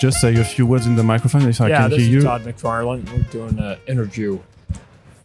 Just say a few words in the microphone if I yeah, can this hear is you? Todd McFarlane. We're doing an interview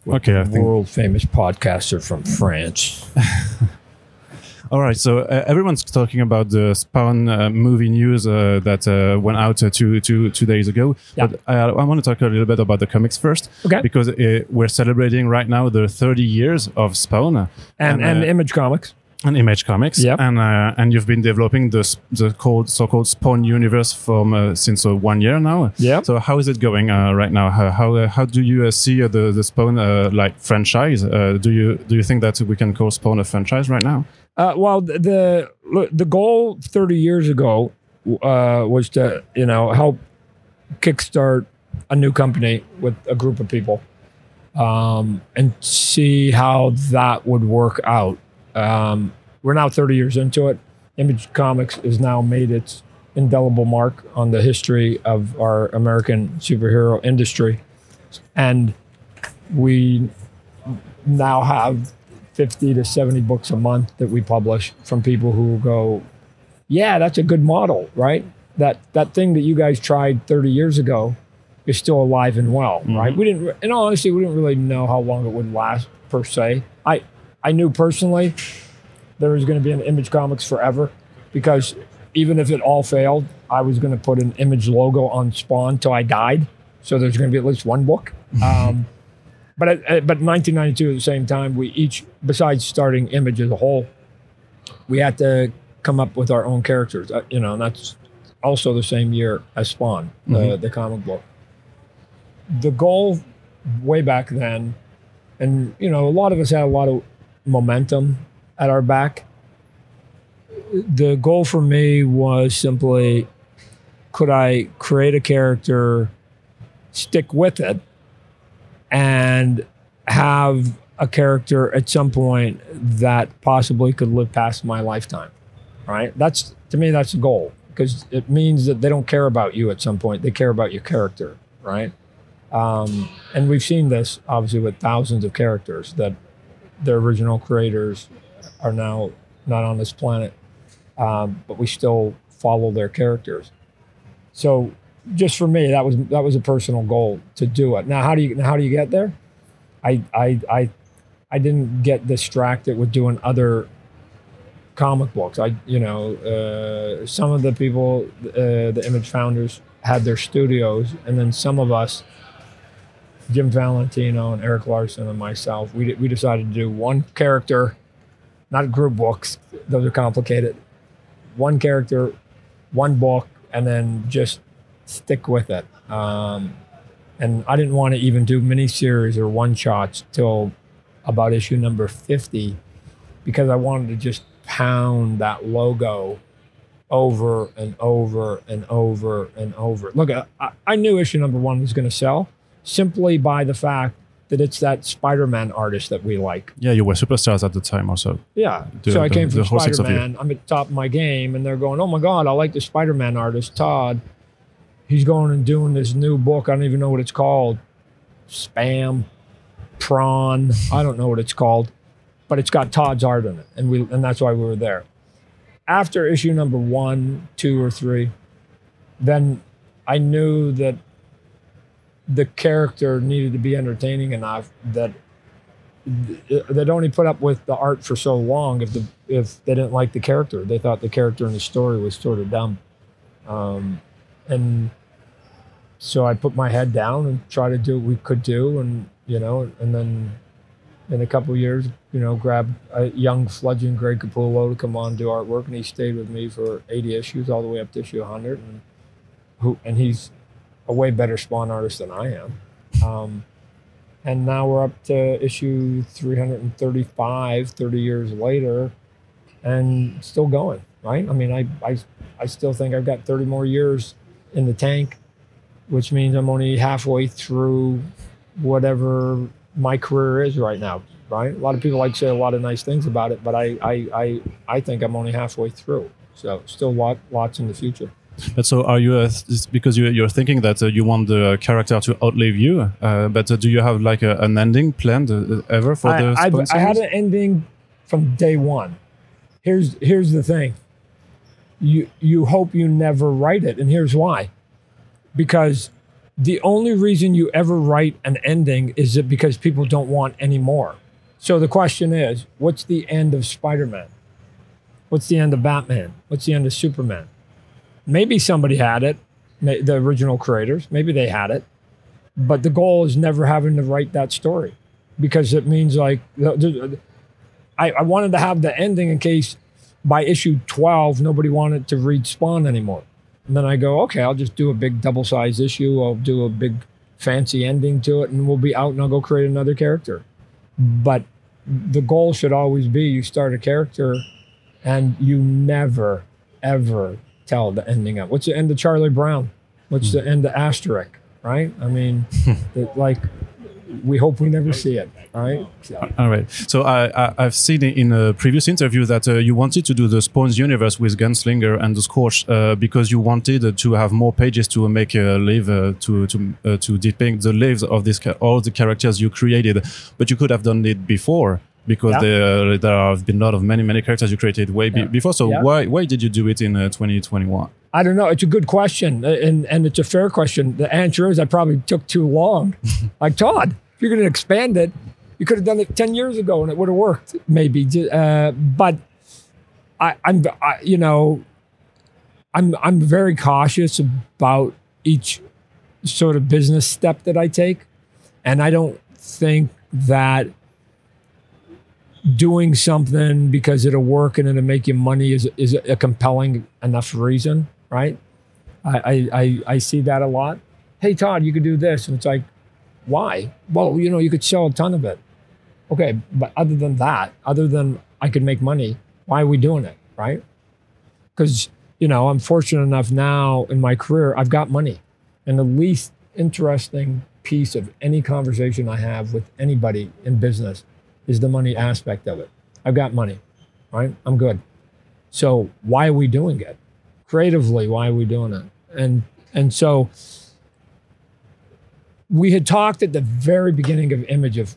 with Okay, a think- world famous podcaster from France. All right, so uh, everyone's talking about the Spawn uh, movie news uh, that uh, went out uh, two, two, two days ago. Yeah. But I, I want to talk a little bit about the comics first. Okay. Because uh, we're celebrating right now the 30 years of Spawn And, and, uh, Image Comics. And Image Comics. Yep. And uh, and you've been developing the the called so-called Spawn universe from uh, since uh, one year now. Yep. So how is it going uh, right now? How how, uh, how do you uh, see uh, the the Spawn uh, like franchise? Uh, do you do you think that we can call Spawn a franchise right now? Uh, well, the the the goal 30 years ago uh, was to you know help kickstart a new company with a group of people um, and see how that would work out. Um, we're now 30 years into it. Image Comics has now made its indelible mark on the history of our American superhero industry, and we now have 50 to 70 books a month that we publish from people who go, yeah, that's a good model, right? That that thing that you guys tried 30 years ago is still alive and well, mm-hmm. right? We didn't, in all honesty, we didn't really know how long it would last per se. I I knew personally there was going to be an Image Comics forever because even if it all failed, I was going to put an Image logo on Spawn till I died. So there's going to be at least one book. Um, but at, at- but 1992 at the same time, we each, besides starting Image as a whole, we had to come up with our own characters. Uh, you know, and that's also the same year as Spawn, the, the comic book. The goal way back then, and you know, a lot of us had a lot of momentum at our back. The goal for me was simply could I create a character, stick with it, and have a character at some point that possibly could live past my lifetime. Right? That's to me that's the goal because it means that they don't care about you at some point. They care about your character, right? Um, and we've seen this obviously with thousands of characters that their original creators are now not on this planet, um, but we still follow their characters. So, just for me, that was that was a personal goal to do it. Now, how do you how do you get there? I I I I didn't get distracted with doing other comic books. I you know uh, some of the people, uh, the image founders, had their studios, and then some of us Jim Valentino and Erik Larsen and myself, we, we decided to do one character, not group books, those are complicated. One character, one book, and then just stick with it. Um, and I didn't want to even do miniseries or one shots till about issue number 50 because I wanted to just pound that logo over and over and over and over. Look, I, I knew issue number one was going to sell simply by the fact that it's that Spider-Man artist that we like. Yeah, you were superstars at the time also. Yeah. The- so I the- came the from whole six of you. Spider-Man. I'm at the top of my game, and they're going, "Oh my God, I like the Spider-Man artist, Todd. He's going and doing this new book. I don't even know what it's called. Spam, prawn. I don't know what it's called, but it's got Todd's art in it, and we and that's why we were there. After issue number one, two, or three, then I knew that the character needed to be entertaining enough that they'd only put up with the art for so long if the if they didn't like the character. They thought the character in the story was sort of dumb, um, and so I put my head down and tried to do what we could do, and you know, and then in a couple years, you know, grabbed a young fledgling Greg Capullo to come on and do artwork, and he stayed with me for 80 issues all the way up to issue 100, and who and he's a way better spawn artist than I am. Um, and now we're up to issue 335 30 years later and still going right? I mean I, I i still think i've got 30 more years in the tank which means i'm only halfway through whatever my career is right now right? A lot of people like to say a lot of nice things about it but i i i, I think i'm only halfway through. So still lot lots in the future But so are you, uh, because you, you're thinking that uh, you want the character to outlive you, uh, but uh, do you have like a, an ending planned uh, ever for the I, Spawn I, I had an ending from day one. Here's here's the thing. you you hope you never write it, and here's why: because the only reason you ever write an ending is it because people don't want any more. So the question is, what's the end of Spider-Man? What's the end of Batman? What's the end of Superman? Maybe somebody had it, the original creators. Maybe they had it, but the goal is never having to write that story because it means like I, I wanted to have the ending in case by issue 12 nobody wanted to read Spawn anymore. And then I go, okay, I'll just do a big double size issue. I'll do a big fancy ending to it, and we'll be out and I'll go create another character. But the goal should always be you start a character and you never, ever tell the ending of What's the end of Charlie Brown? What's the end of Asterix? Right? I mean, it, like, we hope we never see it. Right? So, All right. So I, I I've seen in a previous interview that uh, you wanted to do the Spawns universe with Gunslinger and the Scorch uh, because you wanted to have more pages to make a live uh, to to uh, to depict the lives of this all the characters you created. But you could have done it before because Yeah. there there have been a lot of many many characters you created way Yeah. before. So Yeah. why why did you do it in uh, 2021? I don't know. It's a good question, uh, and and it's a fair question. The answer is I probably took too long. like Todd, if you're going to expand it, you could have done it ten years ago, and it would have worked, maybe. Uh, but I, I'm, I, you know, I'm I'm very cautious about each sort of business step that I take, and I don't think that doing something because it'll work and it'll make you money is is a compelling enough reason, right? I I I, see that a lot. Hey Todd, you could do this, and it's like, why? Well, you know, you could sell a ton of it. Okay, but other than that, other than I could make money, why are we doing it, right? Because you know, I'm fortunate enough now in my career, I've got money, and the least interesting piece of any conversation I have with anybody in business is the money aspect of it. I've got money, right? I'm good. So why are we doing it? Creatively, why are we doing it? And and so we had talked at the very beginning of Image of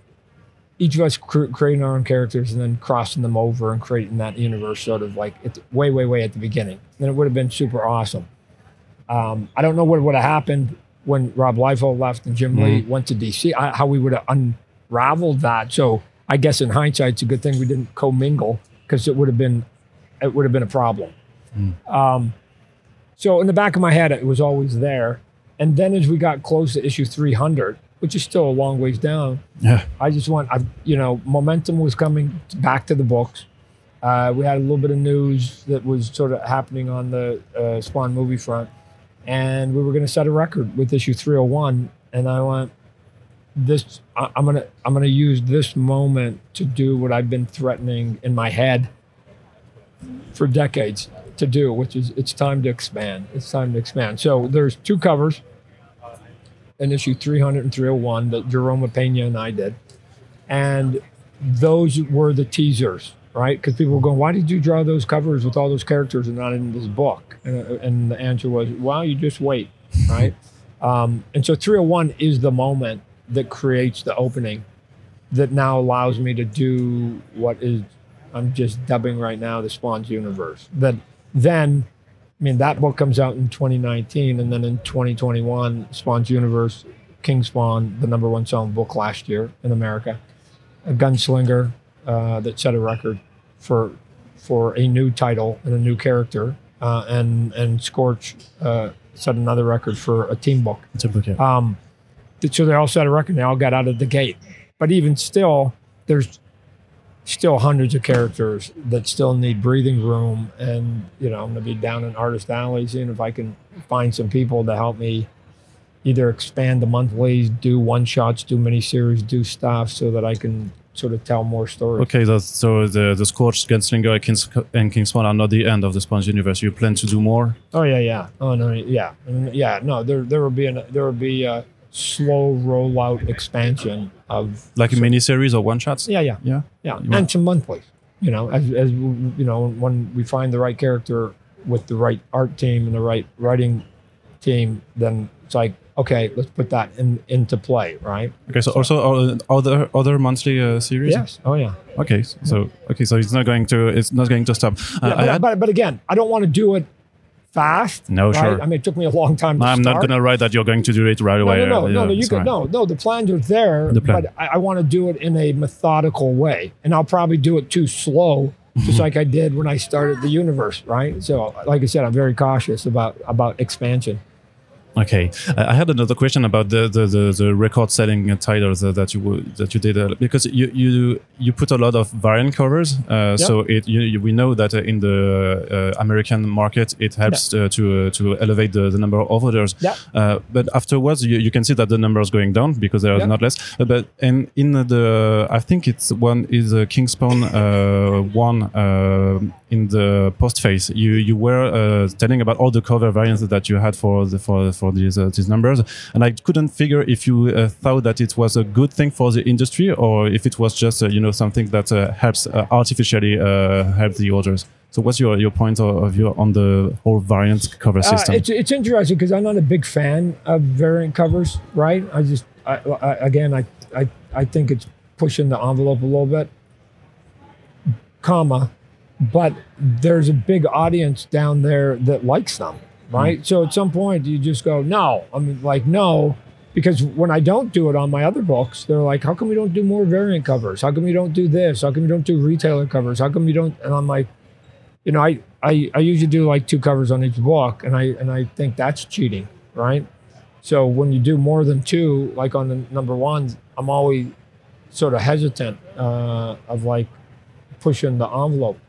each of us cr- creating our own characters and then crossing them over and creating that universe sort of like the, way, way, way at the beginning. And it would have been super awesome. Um, I don't know what would have happened when Rob Liefeld left and Jim Lee went to DC, I, how we would have unraveled that. So I guess in hindsight, it's a good thing we didn't commingle because it would have been it would have been a problem. Um, so in the back of my head, it was always there. And then as we got close to issue 300, which is still a long ways down, Yeah. I just want, I, you know, momentum was coming back to the books. Uh, we had a little bit of news that was sort of happening on the uh, Spawn movie front, and we were going to set a record with issue 301. And I went, this, I'm gonna, I'm gonna use this moment to do what I've been threatening in my head for decades to do, which is it's time to expand. It's time to expand. So there's two covers in issue 300 and 301 that Jerome Pena and I did. And those were the teasers, right? Because people were going, why did you draw those covers with all those characters and not in this book? And, and the answer was, well, you just wait, right? um, and so 301 is the moment that creates the opening that now allows me to do what is I'm just dubbing right now the Spawns universe. That then, I mean, that book comes out in 2019, and then in 2021, Spawns universe, King Spawn, the number one selling book last year in America, a gunslinger uh, that set a record for for a new title and a new character, uh, and and Scorch uh, set another record for a team book. It's a book. Yeah. Um, so they all set a record. They all got out of the gate. But even still, there's still hundreds of characters that still need breathing room. And you know, I'm going to be down in Artist Alley seeing if I can find some people to help me either expand the monthlies, do one shots, do miniseries, do stuff, so that I can sort of tell more stories. Okay, that's, so the the Scorch, Gunslinger, Kings, and Kingspawn are not the end of the Spawns universe. You plan to do more? Oh yeah, yeah. Oh no, yeah, Mm, yeah. No, there there will be an there will be a slow rollout expansion of Like a miniseries or one shots? yeah, yeah. Yeah. Yeah, You and some monthlies. You know, as as you know, when we find the right character with the right art team and the right writing team, then it's like, okay, let's put that in into play, right? Okay, so also uh, other other monthly uh, series. Yes. Oh yeah. Okay, so okay, so it's not going to it's not going to stop. Uh, Yeah, but, had- but but again, I don't want to do it fast. No, right? sure. I mean, it took me a long time. To I'm not going to write that you're going to do it right away. no, no, Uh, no, no. yeah, You could right. no, no. The plans are there, The plan. but I, I want to do it in a methodical way, and I'll probably do it too slow, Mm-hmm. just like I did when I started the universe. Right. So, like I said, I'm very cautious about about expansion. Okay, I had another question about the the, the, the record-setting titles uh, that you that you did uh, because you you you put a lot of variant covers. Uh, So it you, you- we know that uh, in the uh, American market it helps uh, to uh, to elevate the, the number of orders. Yeah. Uh, but afterwards you, you can see that the number is going down because there are Yeah. not less. But and in the I think it's one is a Kingspawn uh, one uh, in the post phase. You you were uh, telling about all the cover variants that you had for the, for for these uh, these numbers, and I couldn't figure if you uh, thought that it was a good thing for the industry or if it was just uh, you know something that uh, helps uh, artificially uh, help the orders. So what's your, your point of view on the whole variant cover system? it's it's interesting because I'm not a big fan of variant covers. Right. I just I, I, again I, I I think it's pushing the envelope a little bit. Comma, but there's a big audience down there that likes them. Right. So at some point you just go no. I mean like no. Because when I don't do it on my other books, they're like, "How come we don't do more variant covers? How come you don't do this? How come you don't do retailer covers? How come you don't?" And I'm like, you know, I, I, I usually do like two covers on each book, and I and I think that's cheating, right? So when you do more than two, like on the number ones, I'm always sort of hesitant uh, of like pushing the envelope.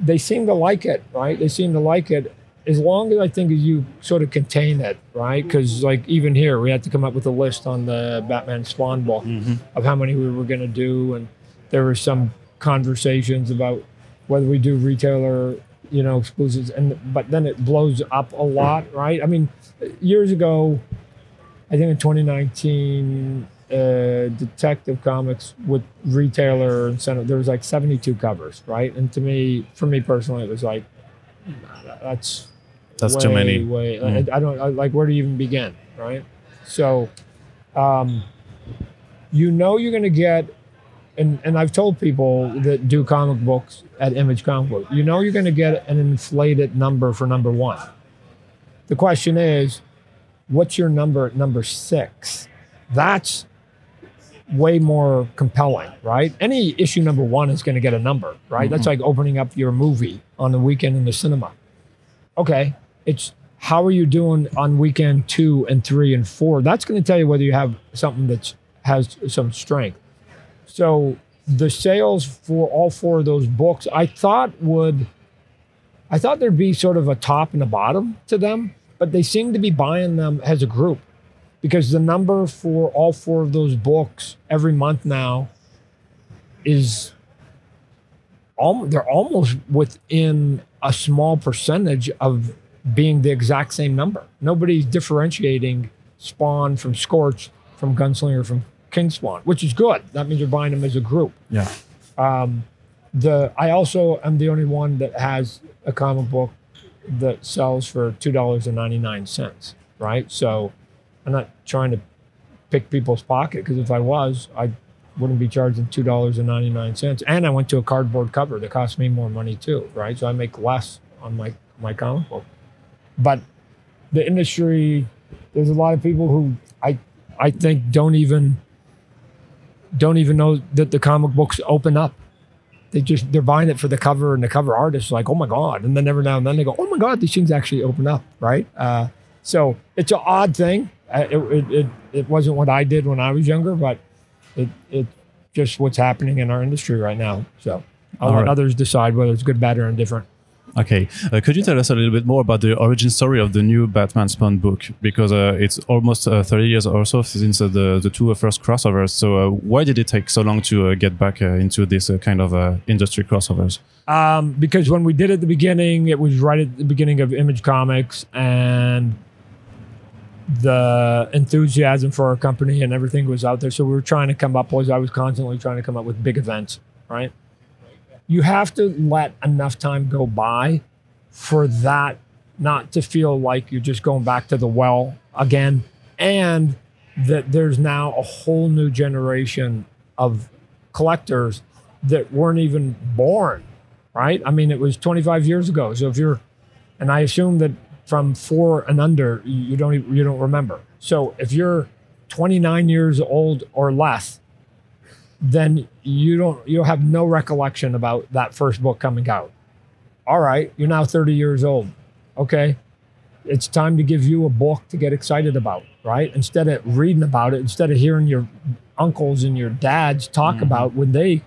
They seem to like it, right? They seem to like it as long as I think as you sort of contain it, right? Because like even here, we had to come up with a list on the Batman Spawn book mm-hmm. of how many we were going to do, and there were some conversations about whether we do retailer, you know, exclusives, and but then it blows up a lot, right? I mean, years ago, I think in 2019, uh, Detective Comics with retailer incentive, there was like 72 covers, right? And to me, for me personally, it was like, nah, that's That's way, too many. Way, Mm. I, I don't I, like where to even begin, right? So, um, you know, you're going to get, and and I've told people that do comic books at Image Comic Book, you know, you're going to get an inflated number for number one. The question is, what's your number at number six? That's way more compelling, right? Any issue number one is going to get a number, right? That's mm-hmm. like opening up your movie on the weekend in the cinema. Okay, it's how are you doing on weekend two and three and four? That's going to tell you whether you have something that has some strength. So the sales for all four of those books, I thought would, I thought there'd be sort of a top and a bottom to them, but they seem to be buying them as a group because the number for all four of those books every month now is al- they're almost within a small percentage of being the exact same number. Nobody's differentiating Spawn from Scorch, from Gunslinger, from King Spawn, which is good. That means you're buying them as a group. yeah. Um, the I also am the only one that has a comic book that sells for two dollars and ninety nine cents. Right, so I'm not trying to pick people's pocket because if I was, I wouldn't be charging two dollars and ninety nine cents. And I went to a cardboard cover that cost me more money too. Right, so I make less on my my comic book. But the industry, there's a lot of people who I I think don't even don't even know that the comic books open up. They just they're buying it for the cover and the cover artist is like, oh my god, and then every now and then they go, oh my god, these things actually open up, right? Uh, so it's an odd thing. It, it, it it wasn't what I did when I was younger, but it it just what's happening in our industry right now. So I'll All let right. others decide whether it's good, bad, or indifferent. Okay, uh, could you tell us a little bit more about the origin story of the new Batman Spawn book? Because uh, it's almost uh, 30 years or so since uh, the the two first crossovers. So uh, why did it take so long to uh, get back uh, into this uh, kind of uh, industry crossovers? Um, because when we did it at the beginning, it was right at the beginning of Image Comics, and the enthusiasm for our company and everything was out there. So we were trying to come up was I was constantly trying to come up with big events, right? You have to let enough time go by for that not to feel like you're just going back to the well again, and that there's now a whole new generation of collectors that weren't even born, right? I mean, it was 25 years ago. So if you're and I assume that from four and under, you don't even- you don't remember. So if you're 29 years old or less, then you don't you have no recollection about that first book coming out. All right, you're now 30 years old. Okay, it's time to give you a book to get excited about, right? Instead of reading about it, instead of hearing your uncles and your dads talk mm-hmm. about when they,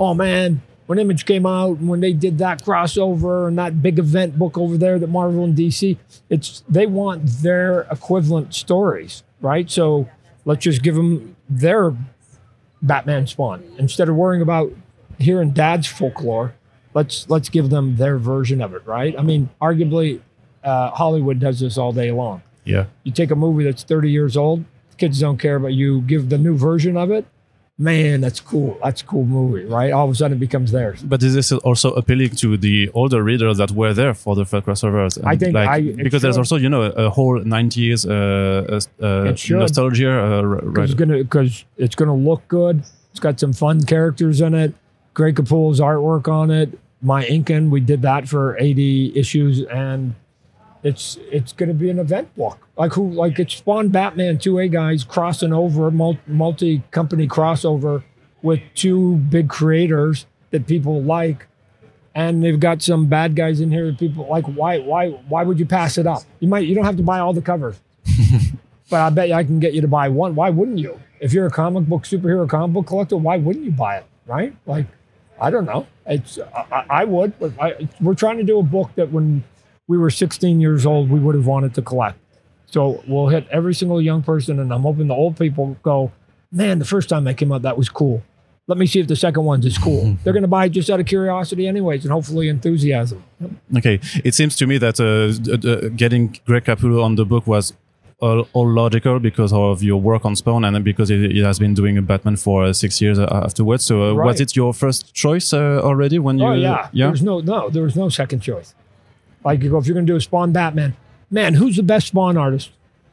oh man, when Image came out and when they did that crossover and that big event book over there that Marvel and DC, it's they want their equivalent stories, right? So let's just give them their Batman Spawn instead of worrying about hearing Dad's folklore. Let's let's give them their version of it, right? I mean, arguably, uh, Hollywood does this all day long. Yeah. You take a movie that's 30 years old, kids don't care, but you give the new version of it. Man, that's cool. That's a cool movie, right? All of a sudden it becomes theirs. But is this also appealing to the older readers that were there for the first crossovers? And I think like, I- because there's also you know a whole 90s uh, uh, nostalgia. Uh, Because right. it's because it's gonna look good. It's got some fun characters in it. Greg Capullo's artwork on it. My inking, we did that for 80 issues, and it's it's gonna be an event book. Like who like it's Spawn Batman 2A guys crossing over multi company crossover with two big creators that people like. And they've got some bad guys in here that people like. Why? Why? Why would you pass it up? You might. You don't have to buy all the covers. But I bet you I can get you to buy one. Why wouldn't you? If you're a comic book superhero comic book collector, why wouldn't you buy it? Right? Like, I don't know. It's I, I I would. But I, we're trying to do a book that when we were 16 years old, we would have wanted to collect. So we'll hit every single young person, and I'm hoping the old people go, man, the first time that came out, that was cool. Let me see if the second one's as cool. They're going to buy it just out of curiosity, anyways, and hopefully enthusiasm. Okay, it seems to me that uh, d- getting Greg Capullo on the book was all, all logical because of your work on Spawn and because it, it has been doing a Batman for uh, six years uh, afterwards. So uh, was it your first choice uh, already when you? Oh yeah, yeah. There was no no, there was no second choice. Like you go, if you're gonna do a Spawn Batman, man, who's the best Spawn artist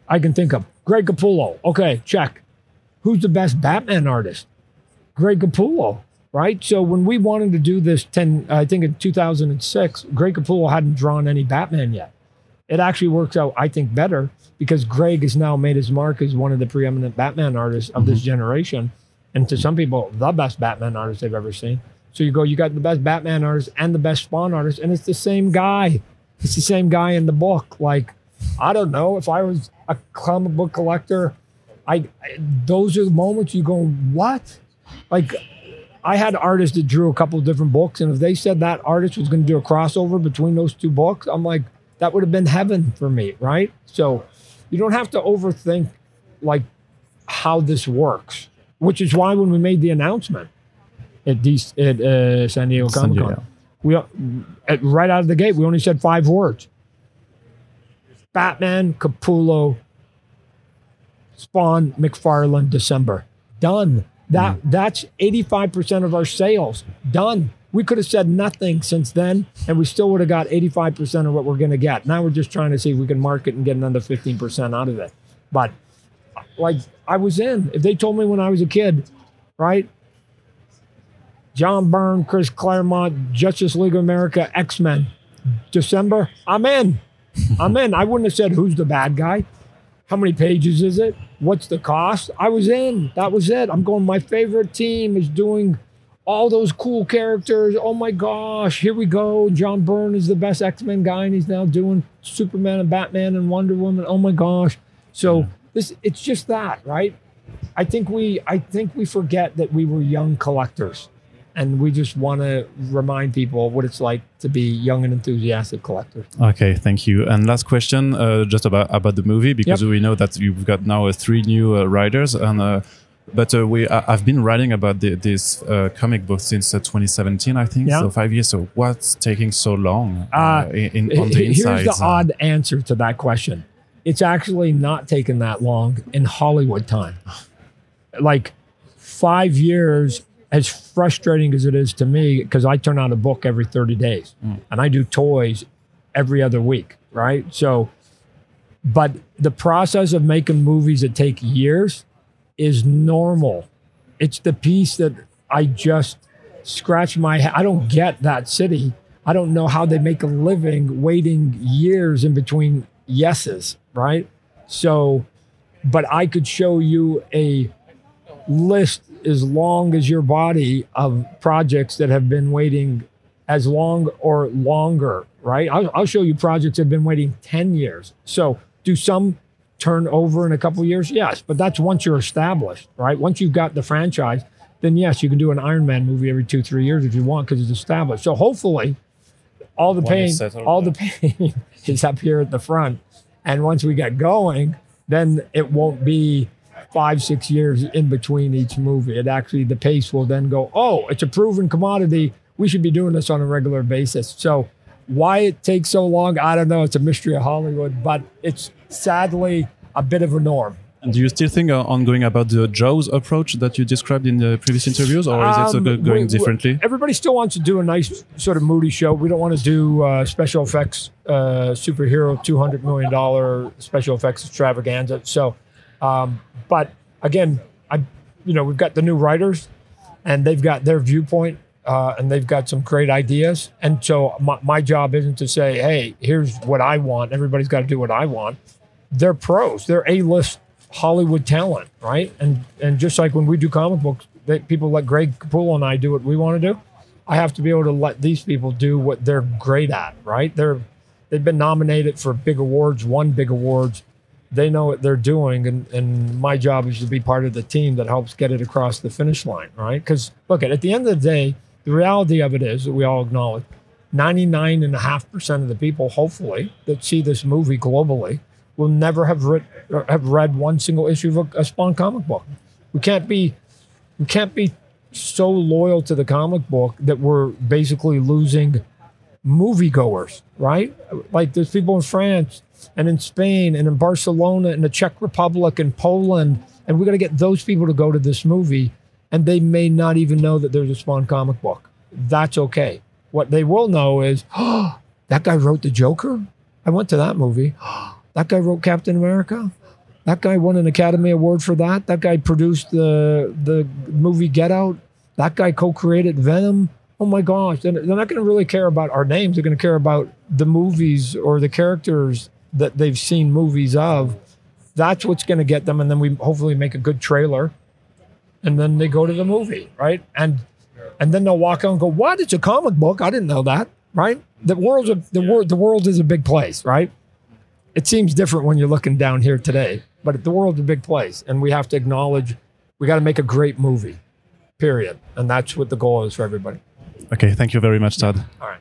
I can think of? Greg Capullo. Okay, check. Who's the best Batman artist? Greg Capullo. Right. So when we wanted to do this ten, I think in 2006, Greg Capullo hadn't drawn any Batman yet. It actually works out, I think, better because Greg has now made his mark as one of the preeminent Batman artists of this mm-hmm. generation, and to some people, the best Batman artist they've ever seen. So you go, you got the best Batman artist and the best Spawn artist, and it's the same guy. It's the same guy in the book. Like, I don't know if I was a comic book collector, I, I those are the moments you go, what? Like, I had artists that drew a couple of different books, and if they said that artist was going to do a crossover between those two books, I'm like, that would have been heaven for me, right? So you don't have to overthink like how this works, which is why when we made the announcement at, D- at uh, San Diego Comic Con. We uh, at, right out of the gate we only said five words: Batman, Capullo, Spawn, McFarlane, December. Done. That mm. that's eighty five percent of our sales. Done. We could have said nothing since then, and we still would have got eighty five percent of what we're going to get. Now we're just trying to see if we can market and get another fifteen percent out of it. But like I was in. If they told me when I was a kid, right? John Byrne, Chris Claremont, Justice League of America, X Men, December, I'm in. I'm in. I wouldn't have said who's the bad guy. How many pages is it? What's the cost? I was in. That was it. I'm going, my favorite team is doing all those cool characters. Oh my gosh, here we go. John Byrne is the best X Men guy, and he's now doing Superman and Batman and Wonder Woman. Oh my gosh. So this it's just that, right? I think we I think we forget that we were young collectors. And we just want to remind people what it's like to be young and enthusiastic collectors. Okay, thank you. And last question, uh, just about about the movie, because we know that you've got now uh, three new uh, writers, and uh, but uh, we I, I've been writing about the, this uh, comic book since uh, 2017, I think, Yeah. so five years. So what's taking so long in, in- on the Here's inside? the odd answer to that question. It's actually not taken that long in Hollywood time. Like five years, as frustrating as it is to me, because I turn out a book every 30 days mm. and I do toys every other week, right? So, but the process of making movies that take years is normal. It's the piece that I just scratch my head. I don't get that city I don't know how they make a living waiting years in between yeses, right? So, but I could show you a list as long as your body of projects that have been waiting as long or longer, right? I'll, I'll show you projects that have been waiting 10 years. So, do some turn over in a couple years? Yes, but that's once you're established, right? Once you've got the franchise, then yes, you can do an Iron Man movie every two, three years if you want because it's established. So, hopefully, all the pain, all the pain is up here at the front. And once we get going, then it won't be five, six years in between each movie. It actually, the pace will then go, oh, it's a proven commodity. We should be doing this on a regular basis. So, why it takes so long, I don't know. It's a mystery of Hollywood, but it's sadly a bit of a norm. And do you still think uh, on going about the Jaws approach that you described in the previous interviews, or is it Um, going we- differently? Everybody still wants to do a nice sort of moody show. We don't want to do uh, special effects, uh, superhero, two hundred million dollar special effects extravaganza. So, um, but again, I, you know, we've got the new writers, and they've got their viewpoint, uh, and they've got some great ideas. And so, my, my job isn't to say, "Hey, here's what I want." Everybody's got to do what I want. They're pros. They're a list Hollywood talent, right? And and just like when we do comic books, they, people like Greg Capullo and I do what we want to do. I have to be able to let these people do what they're great at, right? They're they've been nominated for big awards, won big awards. They know what they're doing, and and my job is to be part of the team that helps get it across the finish line, right? Because look, at at the end of the day, the reality of it is that we all acknowledge 99.5% of the people, hopefully, that see this movie globally will never have read have read one single issue of a, a Spawn comic book. We can't be we can't be so loyal to the comic book that we're basically losing moviegoers, right? Like there's people in France and in Spain and in Barcelona and the Czech Republic and Poland, and we're gonna get those people to go to this movie, and they may not even know that there's a Spawn comic book. That's okay. What they will know is, oh, that guy wrote the Joker. I went to that movie. That guy wrote Captain America. That guy won an Academy Award for that. That guy produced the the movie Get Out. That guy co-created Venom. Oh my gosh! They're not going to really care about our names. They're going to care about the movies or the characters that they've seen movies of. That's what's going to get them, and then we hopefully make a good trailer, and then they go to the movie, right? And and then they'll walk out and go, "What? It's a comic book? I didn't know that." Right? The world's a, the world the world is a big place, right? It seems different when you're looking down here today, but the world's a big place, and we have to acknowledge we got to make a great movie, period, and that's what the goal is for everybody. Okay, thank you very much, Todd. All right.